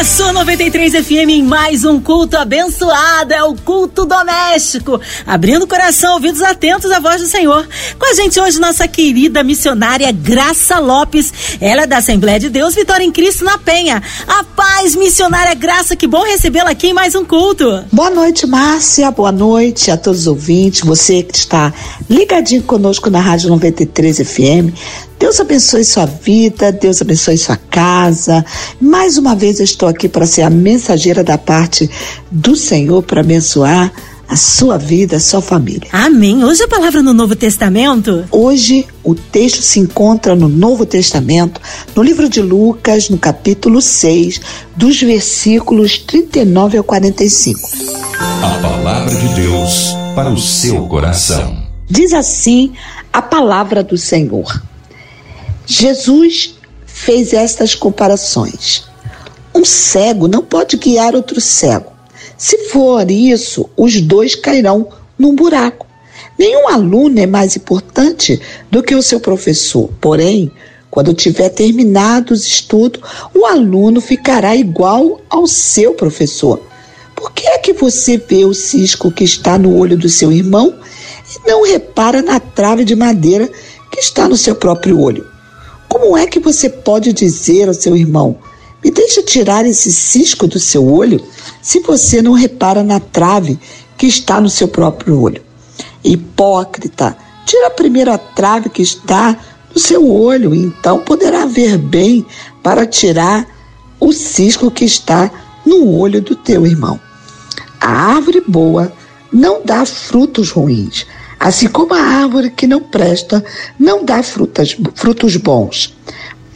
É sua 93 FM em mais um culto abençoado, é o culto doméstico. Abrindo o coração, ouvidos atentos à voz do Senhor. Com a gente hoje, nossa querida missionária Graça Lopes. Ela é da Assembleia de Deus, Vitória em Cristo na Penha. A paz, missionária Graça, que bom recebê-la aqui em mais um culto. Boa noite, Márcia. Boa noite a todos os ouvintes. Você que está ligadinho conosco na Rádio 93 FM. Deus abençoe sua vida, Deus abençoe sua casa. Mais uma vez eu estou aqui para ser a mensageira da parte do Senhor para abençoar a sua vida, a sua família. Amém. Hoje a palavra no Novo Testamento? Hoje o texto se encontra no Novo Testamento, no livro de Lucas, no capítulo 6, dos versículos 39 ao 45. A palavra de Deus para o seu coração. Diz assim a palavra do Senhor. Jesus fez estas comparações. Um cego não pode guiar outro cego. Se for isso, os dois cairão num buraco. Nenhum aluno é mais importante do que o seu professor. Porém, quando tiver terminado os estudos, o aluno ficará igual ao seu professor. Por que é que você vê o cisco que está no olho do seu irmão e não repara na trave de madeira que está no seu próprio olho? Como é que você pode dizer ao seu irmão: me deixa tirar esse cisco do seu olho, se você não repara na trave que está no seu próprio olho? Hipócrita, tira a primeira trave que está no seu olho, então poderá ver bem para tirar o cisco que está no olho do teu irmão. A árvore boa não dá frutos ruins, Assim como a árvore que não presta não dá frutas, frutos bons,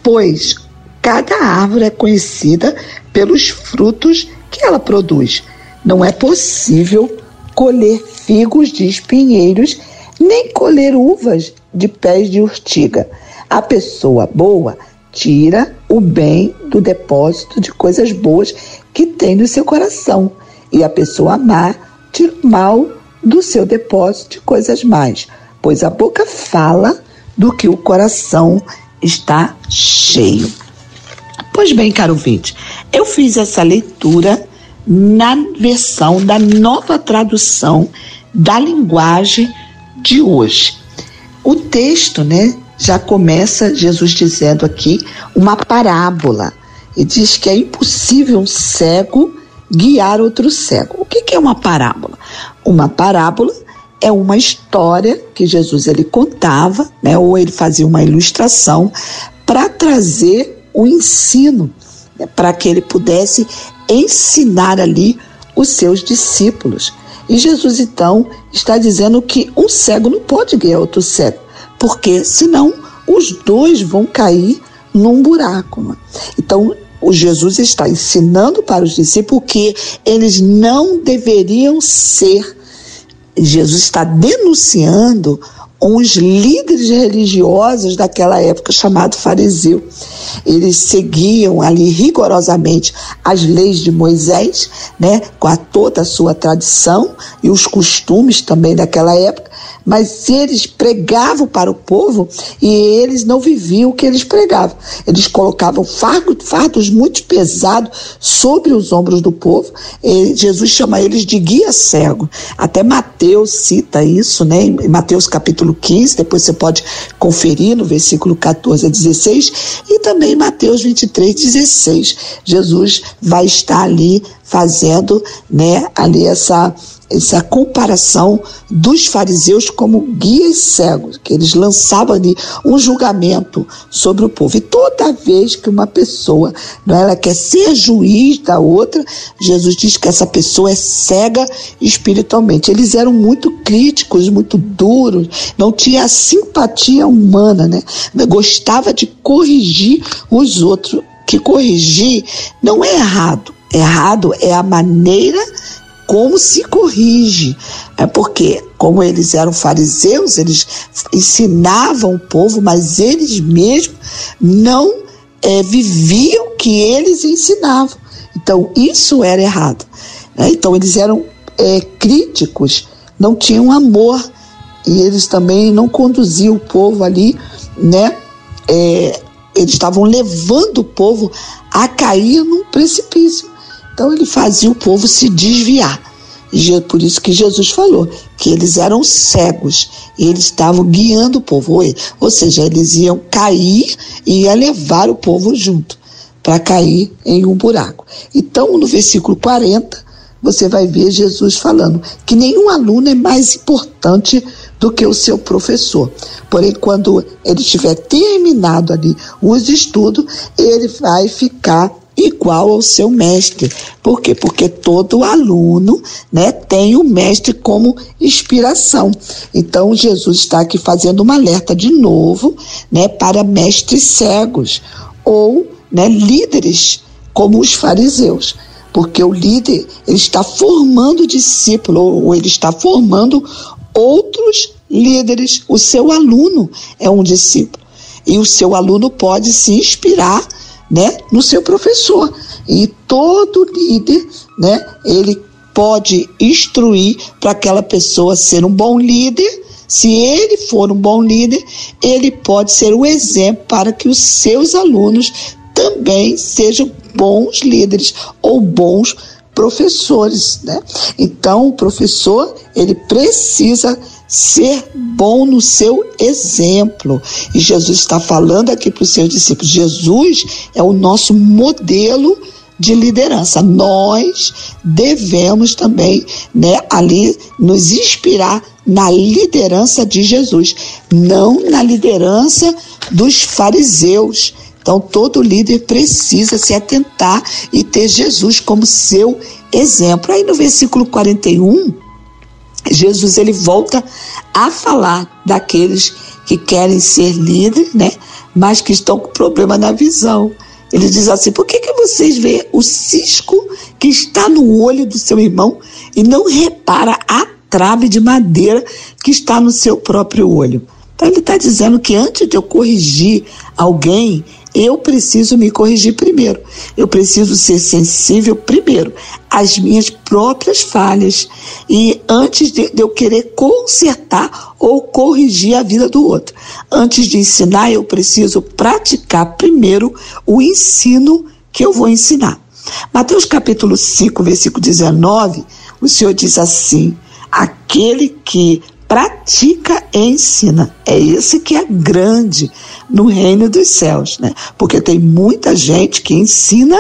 pois cada árvore é conhecida pelos frutos que ela produz. Não é possível colher figos de espinheiros, nem colher uvas de pés de urtiga. A pessoa boa tira o bem do depósito de coisas boas que tem no seu coração, e a pessoa má tira o mal do seu depósito de coisas mais, pois a boca fala do que o coração está cheio. Pois bem, caro ouvinte, eu fiz essa leitura na versão da nova tradução da linguagem de hoje. O texto, né, já começa Jesus dizendo aqui uma parábola. E diz que é impossível um cego guiar outro cego. O que, que é uma parábola? Uma parábola é uma história que Jesus ele contava, né, ou ele fazia uma ilustração para trazer o ensino, né, para que ele pudesse ensinar ali os seus discípulos. E Jesus então está dizendo que um cego não pode guiar outro cego, porque senão os dois vão cair num buraco. Né? Então o Jesus está ensinando para os discípulos que eles não deveriam ser. Jesus está denunciando uns líderes religiosos daquela época chamado fariseu. Eles seguiam ali rigorosamente as leis de Moisés, né, com a toda a sua tradição e os costumes também daquela época, mas eles pregavam para o povo e eles não viviam o que eles pregavam. Eles colocavam fardos, fardos muito pesados sobre os ombros do povo. E Jesus chama eles de guia cego. Até Mateus cita isso, né? Em Mateus capítulo 15, depois você pode conferir no versículo 14 a 16, e também em Mateus 23, 16. Jesus vai estar ali fazendo, né, ali essa essa comparação dos fariseus como guias cegos, que eles lançavam ali um julgamento sobre o povo. E toda vez que uma pessoa não, ela quer ser juiz da outra, Jesus diz que essa pessoa é cega espiritualmente. Eles eram muito críticos, muito duros, não tinha simpatia humana, né? Gostava de corrigir os outros. Que corrigir não é errado. Errado é a maneira como se corrige. É porque, como eles eram fariseus, eles ensinavam o povo, mas eles mesmos não é, viviam o que eles ensinavam. Então, isso era errado. Né? Então, eles eram é, críticos não tinham amor e eles também não conduziam o povo ali, né? É, eles estavam levando o povo a cair num precipício. Então ele fazia o povo se desviar. Por isso que Jesus falou que eles eram cegos e eles estavam guiando o povo. Ou seja, eles iam cair e ia levar o povo junto para cair em um buraco. Então, no versículo 40, você vai ver Jesus falando que nenhum aluno é mais importante do que o seu professor. Porém, quando ele tiver terminado ali os estudos, ele vai ficar igual ao seu mestre. Por quê? Porque todo aluno né, tem o mestre como inspiração. Então, Jesus está aqui fazendo um alerta de novo né, para mestres cegos ou né, líderes como os fariseus. Porque o líder ele está formando discípulo, ou ele está formando outros líderes. O seu aluno é um discípulo. E o seu aluno pode se inspirar né, no seu professor. E todo líder, né, ele pode instruir para aquela pessoa ser um bom líder. Se ele for um bom líder, ele pode ser o exemplo para que os seus alunos também sejam bons líderes ou bons professores, né? Então, o professor, ele precisa ser bom no seu exemplo. E Jesus está falando aqui para os seus discípulos: Jesus é o nosso modelo de liderança. Nós devemos também, né, ali nos inspirar na liderança de Jesus, não na liderança dos fariseus. Então, todo líder precisa se atentar e ter Jesus como seu exemplo. Aí no versículo 41, Jesus ele volta a falar daqueles que querem ser líderes, né? Mas que estão com problema na visão. Ele diz assim: por que, que vocês veem o cisco que está no olho do seu irmão e não repara a trave de madeira que está no seu próprio olho? Então ele está dizendo que antes de eu corrigir alguém, eu preciso me corrigir primeiro. Eu preciso ser sensível primeiro às minhas próprias falhas e antes de, eu querer consertar ou corrigir a vida do outro. Antes de ensinar, eu preciso praticar primeiro o ensino que eu vou ensinar. Mateus capítulo 5, versículo 19, o Senhor diz assim: aquele que pratica e ensina. É esse que é grande no reino dos céus, né? Porque tem muita gente que ensina,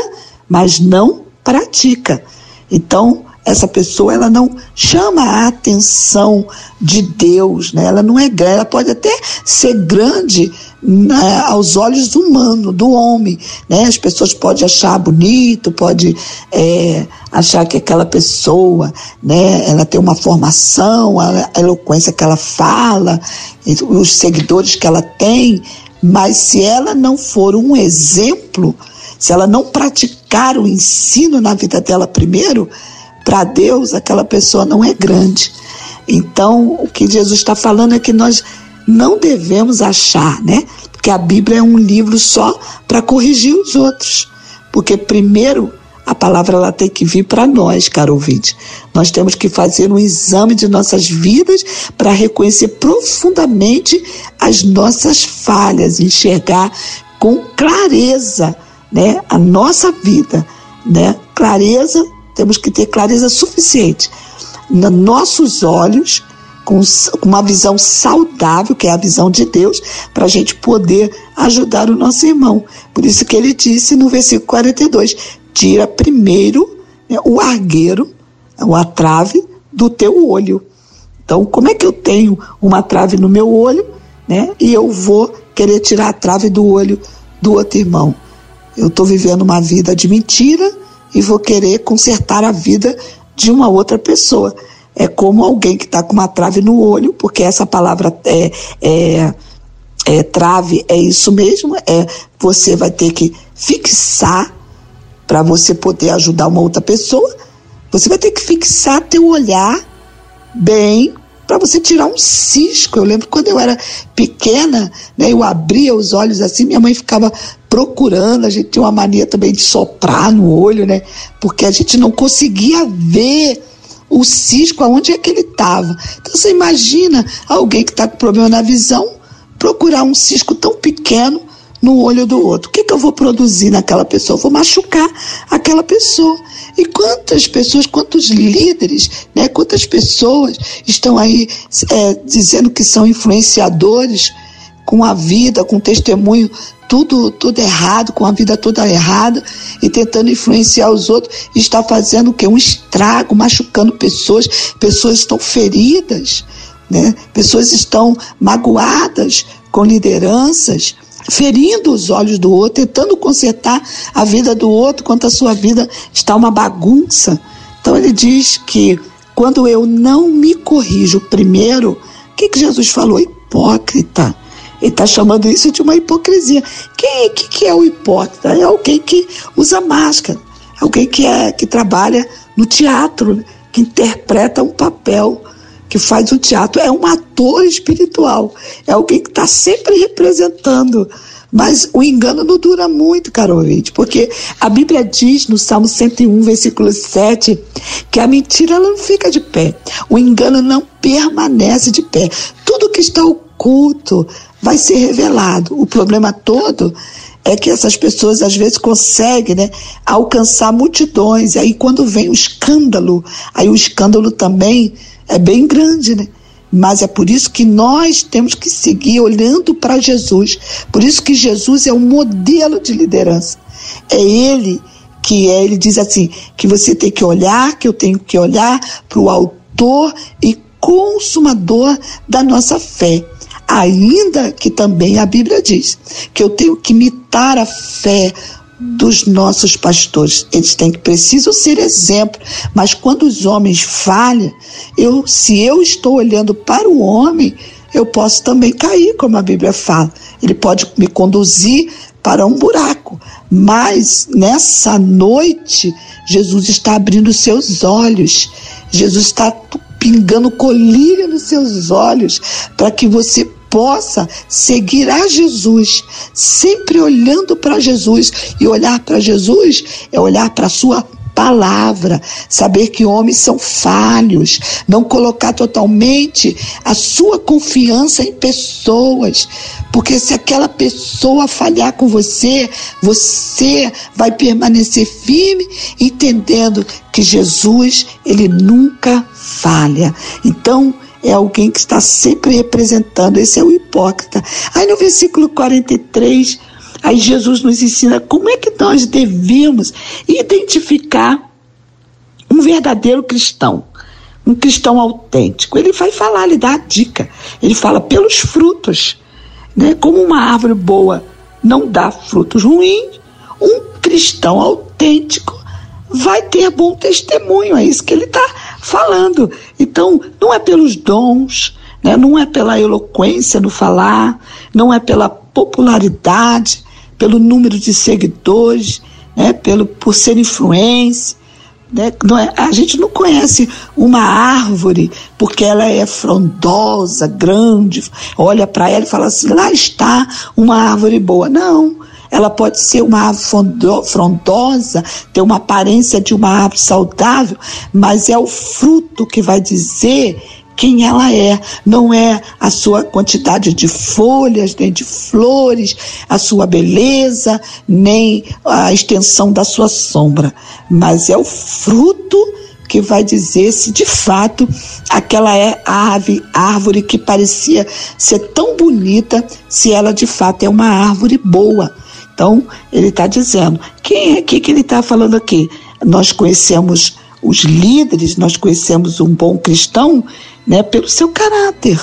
mas não pratica. Então, essa pessoa ela não chama a atenção de Deus, né? Ela não é grande, ela pode até ser grande né, aos olhos humanos, do homem, né? As pessoas podem achar bonito, pode é, achar que aquela pessoa, né? Ela tem uma formação, a eloquência que ela fala, os seguidores que ela tem, mas se ela não for um exemplo, se ela não praticar o ensino na vida dela primeiro, para Deus aquela pessoa não é grande. Então, o que Jesus está falando é que nós não devemos achar, né? Que a Bíblia é um livro só para corrigir os outros. Porque primeiro a palavra ela tem que vir para nós, caro ouvinte. Nós temos que fazer um exame de nossas vidas para reconhecer profundamente as nossas falhas, enxergar com clareza, né, a nossa vida, né? Clareza, temos que ter clareza suficiente nos nossos olhos com uma visão saudável, que é a visão de Deus, para a gente poder ajudar o nosso irmão. Por isso que ele disse no versículo 42: tira primeiro né, o argueiro, a trave do teu olho. Então, como é que eu tenho uma trave no meu olho, né? E eu vou querer tirar a trave do olho do outro irmão? Eu estou vivendo uma vida de mentira e vou querer consertar a vida de uma outra pessoa é como alguém que está com uma trave no olho, porque essa palavra é, é, é, trave é isso mesmo, é você vai ter que fixar para você poder ajudar uma outra pessoa, você vai ter que fixar teu olhar bem para você tirar um cisco. Eu lembro quando eu era pequena, né, eu abria os olhos assim, minha mãe ficava procurando, a gente tinha uma mania também de soprar no olho, né? Porque a gente não conseguia ver o cisco aonde é que ele estava. Então você imagina alguém que está com problema na visão procurar um cisco tão pequeno no olho do outro. O que, que eu vou produzir naquela pessoa? Eu vou machucar aquela pessoa. E quantas pessoas, quantos líderes, né, quantas pessoas estão aí é, dizendo que são influenciadores com a vida, com testemunho tudo, tudo errado, com a vida toda errada e tentando influenciar os outros, está fazendo o quê? Um estrago, machucando pessoas, pessoas estão feridas, né? pessoas estão magoadas com lideranças, ferindo os olhos do outro, tentando consertar a vida do outro, quanto a sua vida está uma bagunça. Então ele diz que quando eu não me corrijo primeiro, o que, que Jesus falou? Hipócrita. Ele está chamando isso de uma hipocrisia. Quem que, que é o hipócrita? É alguém que usa máscara, é alguém que, é, que trabalha no teatro, que interpreta um papel que faz o teatro é um ator espiritual, é alguém que está sempre representando. Mas o engano não dura muito, caro ouvinte, porque a Bíblia diz no Salmo 101, versículo 7, que a mentira ela não fica de pé, o engano não permanece de pé. Tudo que está oculto vai ser revelado. O problema todo é que essas pessoas às vezes conseguem né, alcançar multidões, aí quando vem o escândalo, aí o escândalo também é bem grande, né? Mas é por isso que nós temos que seguir olhando para Jesus. Por isso que Jesus é um modelo de liderança. É ele que é, ele diz assim, que você tem que olhar, que eu tenho que olhar para o autor e consumador da nossa fé. Ainda que também a Bíblia diz que eu tenho que imitar a fé, dos nossos pastores. Eles têm que precisam ser exemplo, mas quando os homens falham, eu se eu estou olhando para o homem, eu posso também cair, como a Bíblia fala. Ele pode me conduzir para um buraco. Mas nessa noite, Jesus está abrindo seus olhos. Jesus está pingando colíria nos seus olhos para que você possa seguir a Jesus, sempre olhando para Jesus. E olhar para Jesus é olhar para a sua palavra, saber que homens são falhos, não colocar totalmente a sua confiança em pessoas, porque se aquela pessoa falhar com você, você vai permanecer firme, entendendo que Jesus, ele nunca falha. Então, é alguém que está sempre representando, esse é o hipócrita. Aí no versículo 43, aí Jesus nos ensina como é que nós devemos identificar um verdadeiro cristão, um cristão autêntico. Ele vai falar, ele dá a dica. Ele fala pelos frutos, né? Como uma árvore boa não dá frutos ruins, um cristão autêntico vai ter bom testemunho. É isso que ele está falando. Então, não é pelos dons, né? não é pela eloquência no falar, não é pela popularidade, pelo número de seguidores, né? pelo, por ser influência. Né? É, a gente não conhece uma árvore porque ela é frondosa, grande, olha para ela e fala assim: lá está uma árvore boa. Não ela pode ser uma árvore frondosa, ter uma aparência de uma árvore saudável, mas é o fruto que vai dizer quem ela é, não é a sua quantidade de folhas, nem de flores, a sua beleza, nem a extensão da sua sombra, mas é o fruto que vai dizer se de fato aquela é ave, árvore que parecia ser tão bonita, se ela de fato é uma árvore boa. Então, ele está dizendo, quem é que, ele está falando aqui? Nós conhecemos os líderes, nós conhecemos um bom cristão né, pelo seu caráter,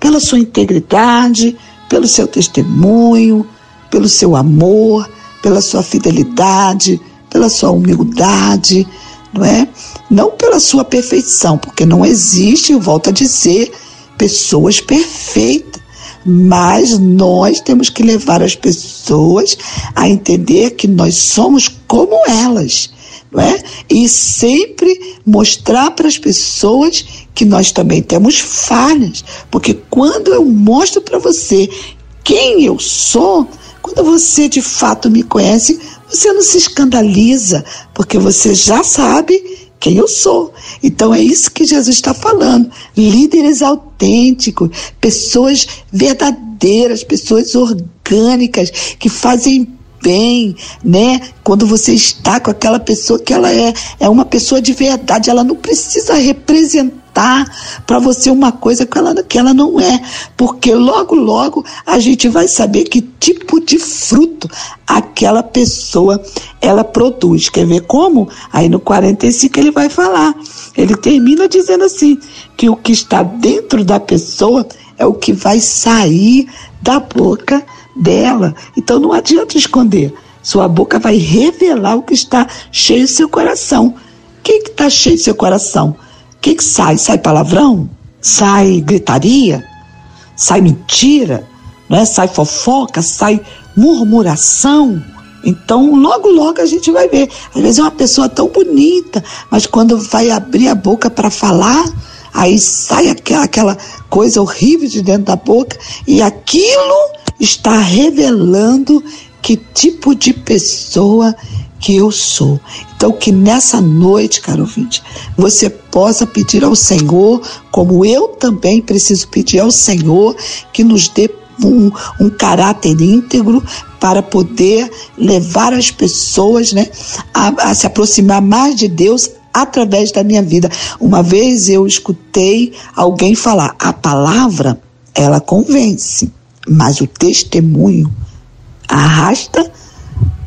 pela sua integridade, pelo seu testemunho, pelo seu amor, pela sua fidelidade, pela sua humildade, não é? Não pela sua perfeição, porque não existe, eu volto a dizer, pessoas perfeitas mas nós temos que levar as pessoas a entender que nós somos como elas, não é? E sempre mostrar para as pessoas que nós também temos falhas, porque quando eu mostro para você quem eu sou, quando você de fato me conhece, você não se escandaliza, porque você já sabe quem eu sou. Então é isso que Jesus está falando. Líderes autênticos, pessoas verdadeiras, pessoas orgânicas, que fazem bem, né? Quando você está com aquela pessoa que ela é, é uma pessoa de verdade, ela não precisa representar para você uma coisa que ela, que ela não é, porque logo, logo a gente vai saber que tipo de fruto aquela pessoa ela produz. Quer ver como? Aí no 45 ele vai falar. Ele termina dizendo assim: que o que está dentro da pessoa é o que vai sair da boca dela. Então não adianta esconder. Sua boca vai revelar o que está cheio do seu coração. O que está cheio do seu coração? Que, que sai? Sai palavrão? Sai gritaria? Sai mentira? Né? Sai fofoca? Sai murmuração? Então, logo, logo a gente vai ver. Às vezes é uma pessoa tão bonita, mas quando vai abrir a boca para falar, aí sai aquela, aquela coisa horrível de dentro da boca e aquilo está revelando que tipo de pessoa que eu sou. Então, que nessa noite, caro ouvinte, você possa pedir ao Senhor, como eu também preciso pedir ao Senhor, que nos dê um, um caráter íntegro para poder levar as pessoas né, a, a se aproximar mais de Deus através da minha vida. Uma vez eu escutei alguém falar: a palavra, ela convence mas o testemunho arrasta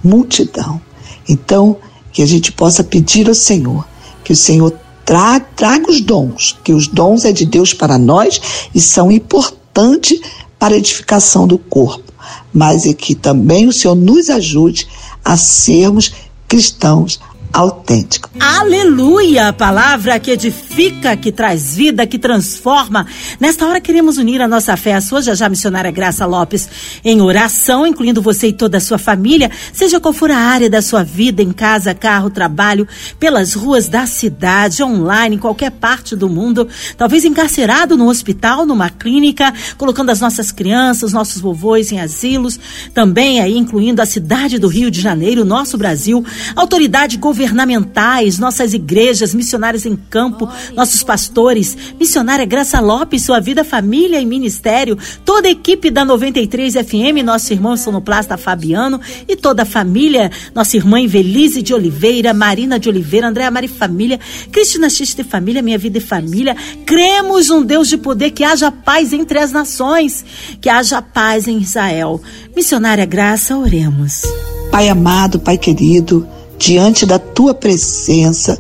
multidão. Então, que a gente possa pedir ao Senhor que o Senhor tra traga os dons, que os dons é de Deus para nós e são importantes para a edificação do corpo, mas é que também o Senhor nos ajude a sermos cristãos autêntico. Aleluia! A palavra que edifica, que traz vida, que transforma. Nesta hora queremos unir a nossa fé à sua, já já missionária Graça Lopes, em oração, incluindo você e toda a sua família, seja qual for a área da sua vida, em casa, carro, trabalho, pelas ruas da cidade, online, em qualquer parte do mundo, talvez encarcerado no hospital, numa clínica, colocando as nossas crianças, nossos vovôs em asilos, também aí incluindo a cidade do Rio de Janeiro, nosso Brasil, autoridade governamental governamentais, nossas igrejas, missionários em campo, nossos pastores, missionária Graça Lopes, sua vida, família e ministério, toda a equipe da 93 FM, nosso irmão sonoplasta Fabiano e toda a família, nossa irmã Invelise de Oliveira, Marina de Oliveira, Andréa Mari Família, Cristina X de Família, Minha Vida e Família. Cremos um Deus de poder, que haja paz entre as nações, que haja paz em Israel. Missionária Graça, oremos. Pai amado, Pai querido, diante da tua presença,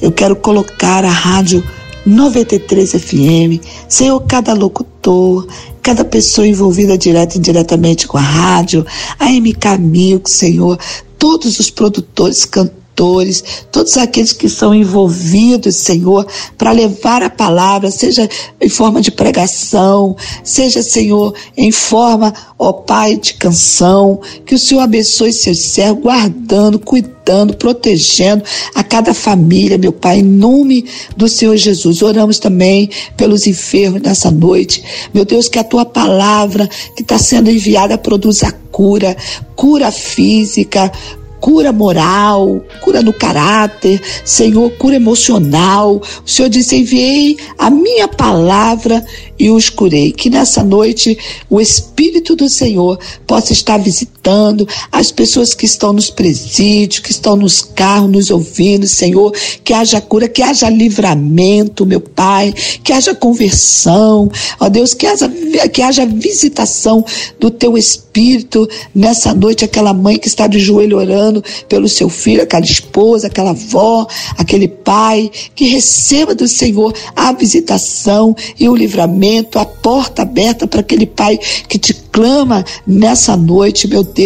eu quero colocar a rádio 93 FM, Senhor, cada locutor, cada pessoa envolvida direta e indiretamente com a rádio, a MK Milk, Senhor, todos os produtores, cantores, pastores, todos aqueles que são envolvidos, Senhor, para levar a palavra, seja em forma de pregação, seja, Senhor, em forma, ó Pai, de canção, que o Senhor abençoe seus servos, guardando, cuidando, protegendo a cada família, meu Pai, em nome do Senhor Jesus. Oramos também pelos enfermos nessa noite. Meu Deus, que a tua palavra que está sendo enviada produza cura, cura física, cura moral, cura no caráter, Senhor, cura emocional. O Senhor disse: enviei a minha palavra e os curei. Que nessa noite o Espírito do Senhor possa estar visitando as pessoas que estão nos presídios, que estão nos carros, nos ouvindo, Senhor. Que haja cura, que haja livramento, meu Pai, que haja conversão, ó Deus, que haja, que haja visitação do teu Espírito nessa noite. Aquela mãe que está de joelho orando pelo seu filho, aquela esposa, aquela avó, aquele pai, que receba do Senhor a visitação e o livramento a porta aberta para aquele pai que te clama nessa noite, meu Deus.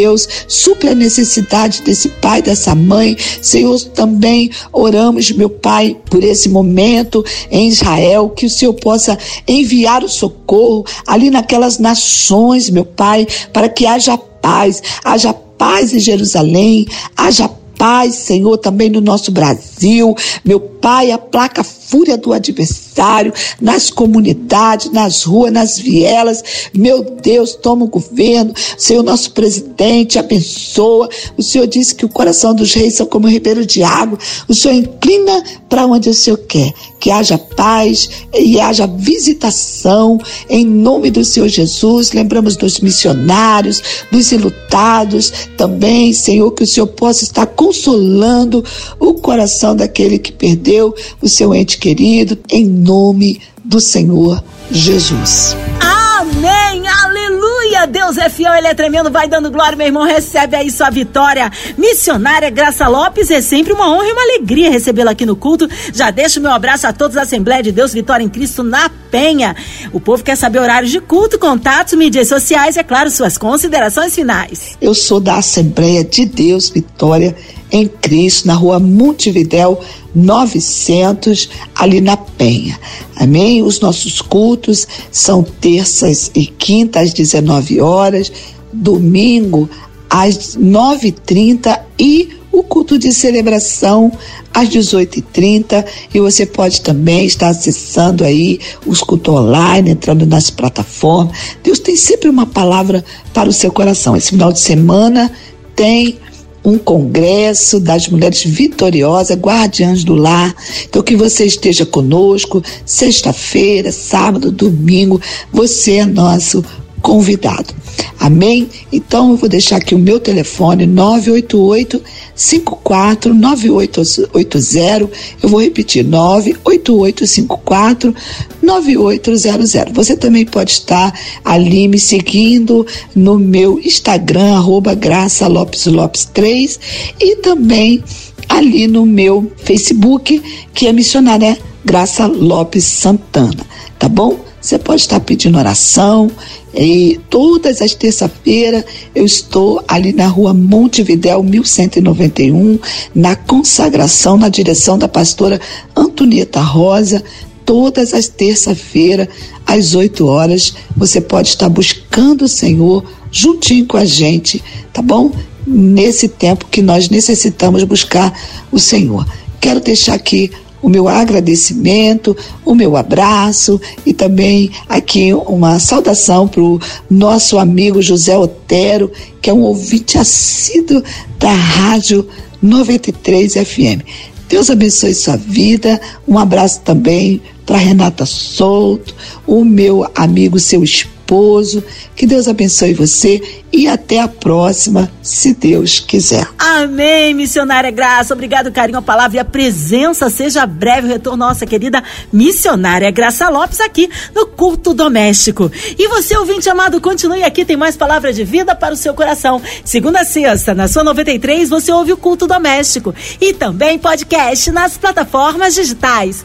Supre a necessidade desse pai, dessa mãe. Senhor, também oramos, meu Pai, por esse momento em Israel, que o Senhor possa enviar o socorro ali naquelas nações, meu Pai, para que haja paz, haja paz em Jerusalém, haja paz, Senhor, também no nosso Brasil, meu Pai, aplaca a fúria do adversário nas comunidades, nas ruas, nas vielas. Meu Deus, toma o governo. Senhor, nosso presidente, abençoa. O Senhor disse que o coração dos reis são como um ribeiro de água. O Senhor inclina para onde o Senhor quer. Que haja paz e haja visitação em nome do Senhor Jesus. Lembramos dos missionários, dos enlutados também, Senhor, que o Senhor possa estar consolando o coração daquele que perdeu o seu ente querido, em nome do Senhor Jesus. Amém, aleluia. Deus é fiel, ele é tremendo. Vai dando glória, meu irmão. Recebe aí sua vitória. Missionária Graça Lopes, é sempre uma honra e uma alegria recebê-la aqui no culto. Já deixo meu abraço a todos da Assembleia de Deus, Vitória em Cristo na Penha. O povo quer saber horários de culto, contatos, mídias sociais e, é claro, suas considerações finais. Eu sou da Assembleia de Deus, Vitória em Cristo, na rua Montevidéu 900, ali na Penha. Amém? Os nossos cultos são terças e quintas às 19 horas, domingo às 9h30 e o culto de celebração às 18h30 e você pode também estar acessando aí os cultos online, entrando nas plataformas. Deus tem sempre uma palavra para o seu coração. Esse final de semana tem um congresso das mulheres vitoriosas, guardiãs do lar. Então que você esteja conosco sexta-feira, sábado, domingo, você é nosso convidado. Amém? Então eu vou deixar aqui o meu telefone 988 54 9880. Eu vou repetir 988 54 9800. Você também pode estar ali me seguindo no meu Instagram arroba Graça Lopes Lopes 3 e também ali no meu Facebook, que é missionária Graça Lopes Santana, tá bom? Você pode estar pedindo oração, e todas as terças-feiras eu estou ali na rua Montevidéu 1191, na consagração, na direção da pastora Antonieta Rosa. Todas as terças-feiras, às 8 horas, você pode estar buscando o Senhor juntinho com a gente, tá bom? Nesse tempo que nós necessitamos buscar o Senhor. Quero deixar aqui o meu agradecimento, o meu abraço e também aqui uma saudação para o nosso amigo José Otero, que é um ouvinte assíduo da Rádio 93 FM. Deus abençoe sua vida. Um abraço também para Renata Souto, o meu amigo, seu esposo. Que Deus abençoe você e até a próxima, se Deus quiser. Amém, missionária Graça. Obrigado, carinho, a palavra e a presença. Seja breve o retorno, nossa querida missionária Graça Lopes, aqui no Culto Doméstico. E você, ouvinte amado, continue aqui, tem mais palavras de vida para o seu coração. Segunda a sexta, na sua 93, você ouve o Culto Doméstico. E também podcast nas plataformas digitais.